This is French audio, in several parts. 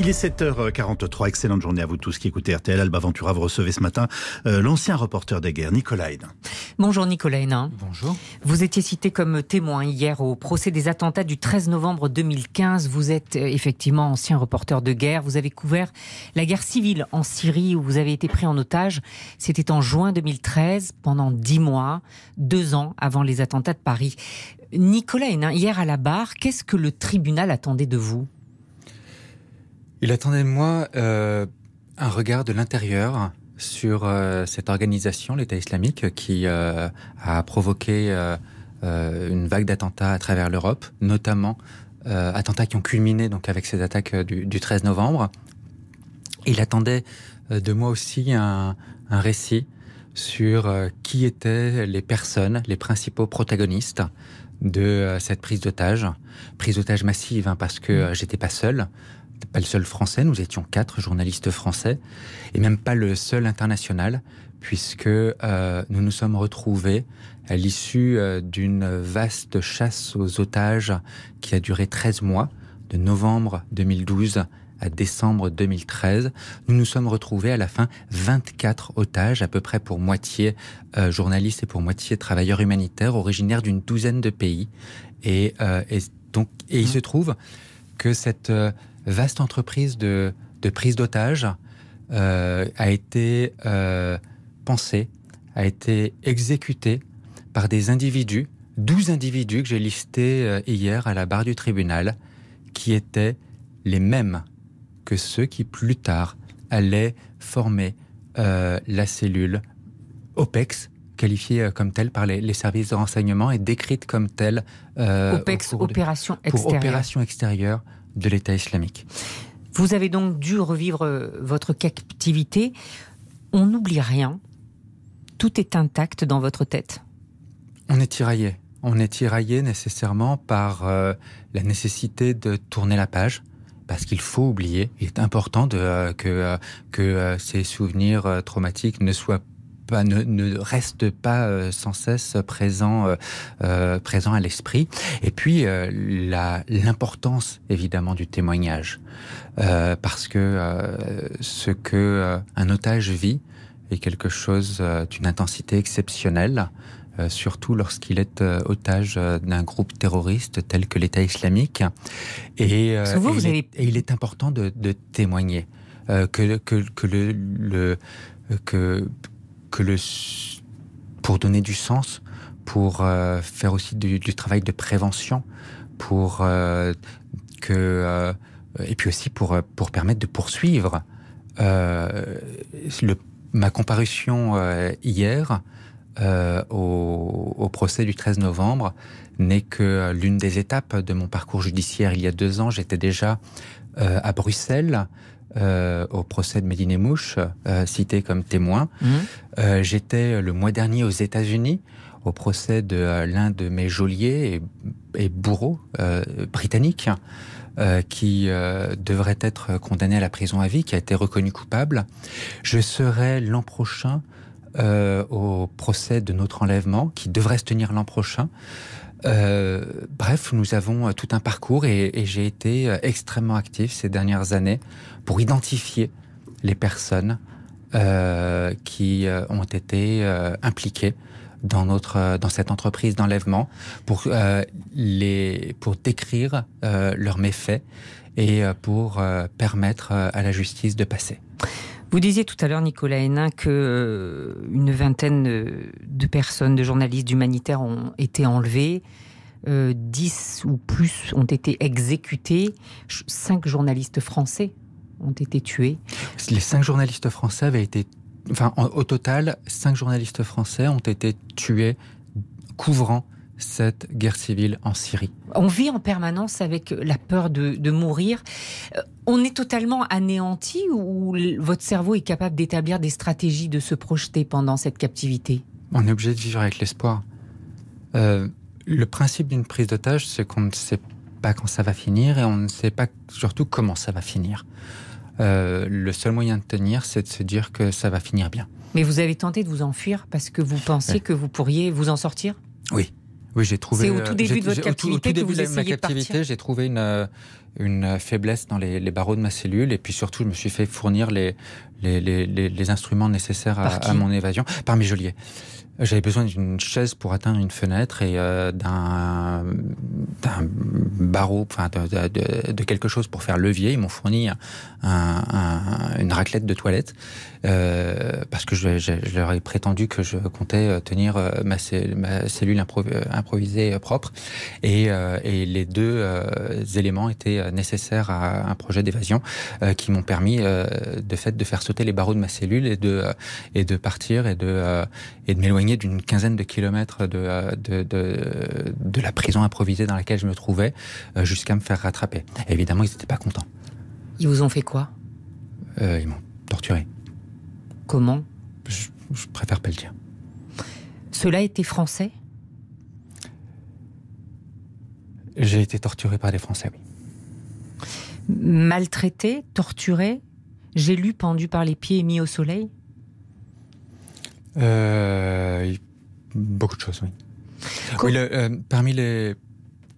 Il est 7h43. Excellente journée à vous tous qui écoutez RTL. Alba Ventura, vous recevez ce matin euh, l'ancien reporter des guerres, Nicolas Hénin. Bonjour Nicolas Hénin. Bonjour. Vous étiez cité comme témoin hier au procès des attentats du 13 novembre 2015. Vous êtes euh, effectivement ancien reporter de guerre. Vous avez couvert la guerre civile en Syrie où vous avez été pris en otage. C'était en juin 2013, pendant dix mois, deux ans avant les attentats de Paris. Nicolas Hénin, hier à la barre, qu'est-ce que le tribunal attendait de vous? Il attendait de moi euh, un regard de l'intérieur sur euh, cette organisation, l'État islamique, qui euh, a provoqué euh, euh, une vague d'attentats à travers l'Europe, notamment euh, attentats qui ont culminé donc avec ces attaques du, du 13 novembre. Il attendait euh, de moi aussi un, un récit sur euh, qui étaient les personnes, les principaux protagonistes de cette prise d'otage, prise d'otage massive hein, parce que euh, j'étais pas seul, pas le seul français, nous étions quatre journalistes français et même pas le seul international puisque euh, nous nous sommes retrouvés à l'issue euh, d'une vaste chasse aux otages qui a duré 13 mois, de novembre 2012 à décembre 2013. Nous nous sommes retrouvés à la fin 24 otages, à peu près pour moitié euh, journalistes et pour moitié travailleurs humanitaires, originaires d'une douzaine de pays. Et, euh, et donc, et il se trouve que cette vaste entreprise de, de prise d'otages euh, a été euh, pensée, a été exécutée par des individus, 12 individus que j'ai listés euh, hier à la barre du tribunal, qui étaient les mêmes que ceux qui plus tard allaient former euh, la cellule OPEX, qualifiée comme telle par les, les services de renseignement et décrite comme telle euh, OPEX, de- pour opération extérieure de l'État islamique. Vous avez donc dû revivre euh, votre captivité. On n'oublie rien. Tout est intact dans votre tête. On est tiraillé. On est tiraillé nécessairement par euh, la nécessité de tourner la page. Parce qu'il faut oublier, il est important de, euh, que, euh, que ces souvenirs traumatiques ne soient ne, ne restent pas euh, sans cesse présents, euh, euh, présents à l'esprit. Et puis l'importance évidemment du témoignage, parce que ce que un otage vit est quelque chose d'une intensité exceptionnelle surtout lorsqu'il est otage d'un groupe terroriste tel que l'État islamique. Et, Parce que vous, et vous il, avez- est, et il est important de, de témoigner euh, que, que, que le, le que que le pour donner du sens, pour euh, faire aussi du, travail de prévention, pour euh, que euh, et puis aussi pour pour permettre de poursuivre ma comparution hier au, procès du 13 novembre n'est que l'une des étapes de mon parcours judiciaire. Il y a deux ans, j'étais déjà à Bruxelles euh, au procès de Médine Mouche, euh, cité comme témoin. Euh, J'étais le mois dernier aux États-Unis au procès de euh, l'un de mes geôliers et, et bourreaux euh, britanniques euh, qui euh, devrait être condamné à la prison à vie, qui a été reconnu coupable. Je serai l'an prochain euh, au procès de notre enlèvement, qui devrait se tenir l'an prochain. Euh, bref, nous avons euh, tout un parcours et, et j'ai été euh, extrêmement actif ces dernières années pour identifier les personnes euh, qui ont été euh, impliquées dans notre dans cette entreprise d'enlèvement pour les pour décrire leurs méfaits et pour permettre à la justice de passer. Vous disiez tout à l'heure, Nicolas Hénin, que euh, une vingtaine euh, de personnes, de journalistes humanitaires ont été enlevés. Euh, 10 ou plus ont été exécutés. Cinq journalistes français ont été tués. Les cinq journalistes français avaient été, enfin, en- au total, cinq journalistes français ont été tués couvrant cette guerre civile en Syrie. On vit en permanence avec la peur de, de mourir. Euh, On est totalement anéanti ou votre cerveau est capable d'établir des stratégies de se projeter pendant cette captivité? On est obligé de vivre avec l'espoir. Euh, le principe d'une prise d'otage, c'est qu'on ne sait pas quand ça va finir et on ne sait pas surtout comment ça va finir. le seul moyen de tenir, c'est de se dire que ça va finir bien. Mais vous avez tenté de vous enfuir parce que vous pensiez que vous pourriez vous en sortir? Oui. Oui, j'ai trouvé. C'est au tout début de votre captivité que vous essayez de partir. J'ai trouvé une, une faiblesse dans les, barreaux de ma cellule et puis surtout, je me suis fait fournir les, les, les, les instruments nécessaires à, à, mon évasion par mes geôliers. J'avais besoin d'une chaise pour atteindre une fenêtre et euh, d'un barreau, enfin de, de, de, quelque chose pour faire levier. Ils m'ont fourni un, un, une raclette de toilette euh, parce que je, je, je, leur ai prétendu que je comptais euh, tenir euh, ma, ma cellule improvisée propre et, et les deux éléments étaient nécessaires à un projet d'évasion qui m'ont permis de fait de faire sauter les barreaux de ma cellule et de et de partir et de et de m'éloigner d'une quinzaine de kilomètres de, de, de, de, la prison improvisée dans laquelle je me trouvais jusqu'à me faire rattraper. évidemment, ils n'étaient pas contents. Ils vous ont fait quoi? Euh, Ils m'ont torturé. Comment? Je, préfère pas le dire. Cela était français? J'ai été torturé par des Français, oui. Maltraité, torturé J'ai lu pendu par les pieds et mis au soleil euh, Beaucoup de choses, oui. oui euh, parmi les,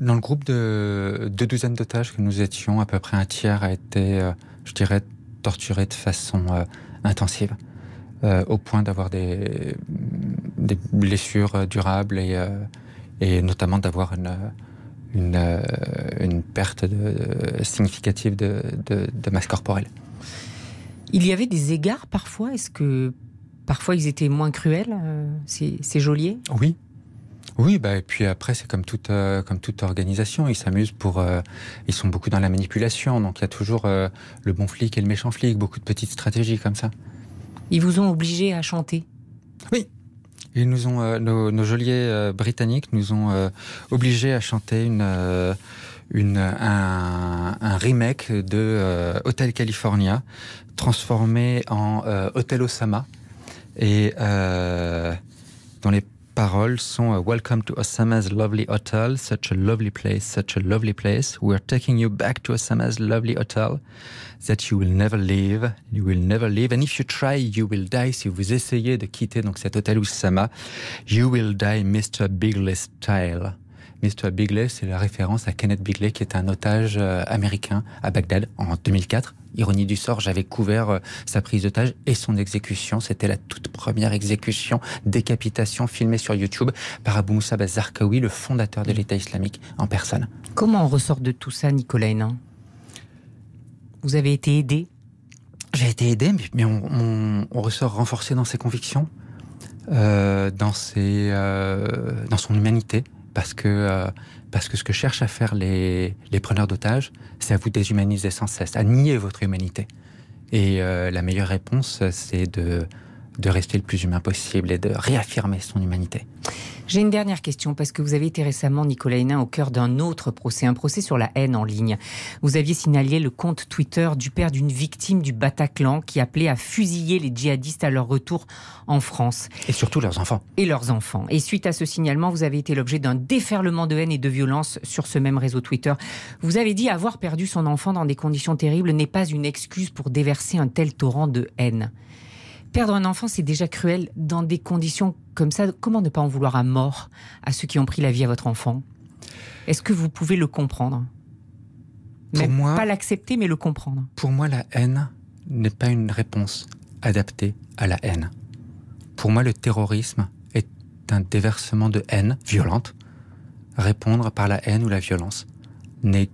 dans le groupe de deux douzaines d'otages que nous étions, à peu près un tiers a été, euh, je dirais, torturé de façon intensive, au point d'avoir des, des, blessures durables et, et notamment d'avoir une, une, une, perte de, significative de, de, de masse corporelle. Il y avait des égards parfois? Est-ce que parfois ils étaient moins cruels, ces, ces geôliers? Oui, oui, bah, et puis après, c'est comme toute, euh, comme toute organisation. Ils s'amusent pour. Euh, ils sont beaucoup dans la manipulation. Donc il y a toujours euh, le bon flic et le méchant flic, beaucoup de petites stratégies comme ça. Ils vous ont obligé à chanter? Oui. Ils ont, nos, geôliers britanniques nous ont obligés à chanter un, un, remake de Hotel California, transformé en Hotel Osama. Et dans les paroles sont uh, Welcome to Osama's lovely hotel, such a lovely place, such a lovely place. We're taking you back to Osama's lovely hotel that you will never leave, you will never leave. And if you try, you will die. Si vous essayez de quitter donc cet hôtel Osama, you will die, Mr. Bigley style. Mr. Bigley, c'est la référence à Kenneth Bigley, qui est un otage euh, américain à Bagdad en 2004. Ironie du sort, j'avais couvert euh, sa prise d'otage et son exécution. C'était la toute première exécution, décapitation filmée sur YouTube par Abu Moussa Zarqawi, le fondateur de l'État islamique en personne. Comment on ressort de tout ça, Nicolas Hénin? Vous avez été aidé? J'ai été aidé, mais on, ressort renforcé dans ses convictions, euh, dans, ses, dans son humanité parce que, euh, parce que ce que cherchent à faire les, les preneurs d'otages, c'est à vous déshumaniser sans cesse, à nier votre humanité. Et euh, la meilleure réponse, c'est de, de rester le plus humain possible et de réaffirmer son humanité. J'ai une dernière question parce que vous avez été récemment, Nicolas Hénin, au cœur d'un autre procès, un procès sur la haine en ligne. Vous aviez signalé le compte Twitter du père d'une victime du Bataclan qui appelait à fusiller les djihadistes à leur retour en France. Et surtout leurs enfants. Et leurs enfants. Et suite à ce signalement, vous avez été l'objet d'un déferlement de haine et de violence sur ce même réseau Twitter. Vous avez dit avoir perdu son enfant dans des conditions terribles n'est pas une excuse pour déverser un tel torrent de haine. Perdre un enfant, c'est déjà cruel dans des conditions comme ça. Comment ne pas en vouloir à mort à ceux qui ont pris la vie à votre enfant? Est-ce que vous pouvez le comprendre? Pour moi, pas l'accepter, mais le comprendre. Pour moi, la haine n'est pas une réponse adaptée à la haine. Pour moi, le terrorisme est un déversement de haine violente. Répondre par la haine ou la violence n'est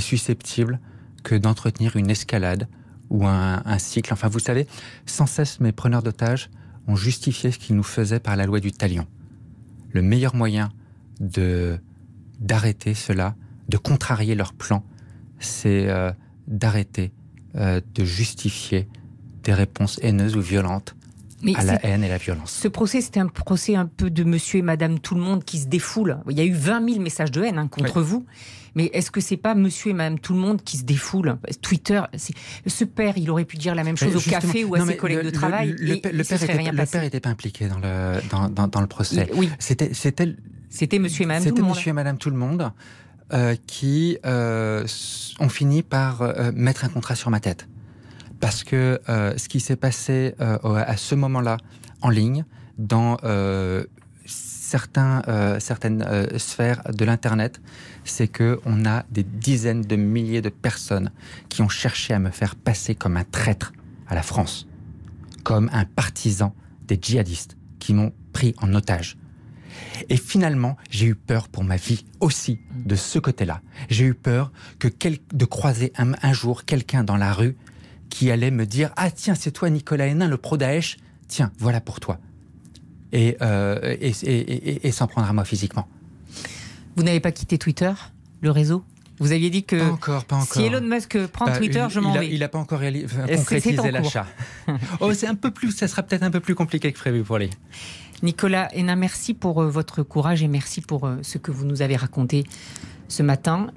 susceptible que d'entretenir une escalade ou un, cycle. Enfin, vous savez, sans cesse, mes preneurs d'otages ont justifié ce qu'ils nous faisaient par la loi du talion. Le meilleur moyen de d'arrêter cela, de contrarier leur plan, c'est euh, d'arrêter euh, de justifier des réponses haineuses ou violentes à la haine et la violence. Ce procès, c'était un procès un peu de monsieur et madame tout le monde qui se défoulent. Il y a eu 20 000 messages de haine hein, contre vous. Mais est-ce que c'est pas monsieur et madame tout le monde qui se défoule Twitter, ce père, il aurait pu dire la même chose au café ou à ses collègues de travail. Le, père, le père n'était pas impliqué dans le, dans, dans, dans le procès. Oui. C'était, c'était, c'était monsieur et madame tout le monde. C'était monsieur et madame tout le monde. Euh, qui euh, ont fini par euh, mettre un contrat sur ma tête. Parce que euh, ce qui s'est passé euh, à ce moment-là en ligne, dans euh, certains, certaines sphères de l'Internet, c'est que on a des dizaines de milliers de personnes qui ont cherché à me faire passer comme un traître à la France, comme un partisan des djihadistes qui m'ont pris en otage. Et finalement, j'ai eu peur pour ma vie aussi de ce côté-là. J'ai eu peur que de croiser un jour quelqu'un dans la rue qui allait me dire Ah, tiens, c'est toi, Nicolas Hénin, le pro Daesh. Tiens, voilà pour toi. Et, euh, et, et- et- s'en prendre à moi physiquement. Vous n'avez pas quitté Twitter, le réseau? Vous aviez dit que Pas encore, pas encore. si Elon Musk prend Bah, Twitter, il- je m'en vais. Il n'a pas encore enfin, en concrétisé l'achat. oh, c'est un peu plus, ça sera peut-être un peu plus compliqué que prévu pour lui. Nicolas Hénin, merci pour euh, votre courage et merci pour euh, ce que vous nous avez raconté ce matin.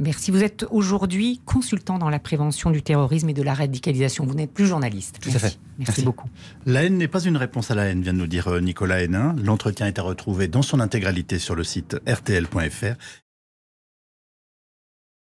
Merci. Vous êtes aujourd'hui consultant dans la prévention du terrorisme et de la radicalisation. Vous n'êtes plus journaliste. Tout à merci. fait. Merci, Merci. beaucoup. La haine n'est pas une réponse à la haine, vient de nous dire euh, Nicolas Hénin. L'entretien est à retrouver dans son intégralité sur le site rtl.fr.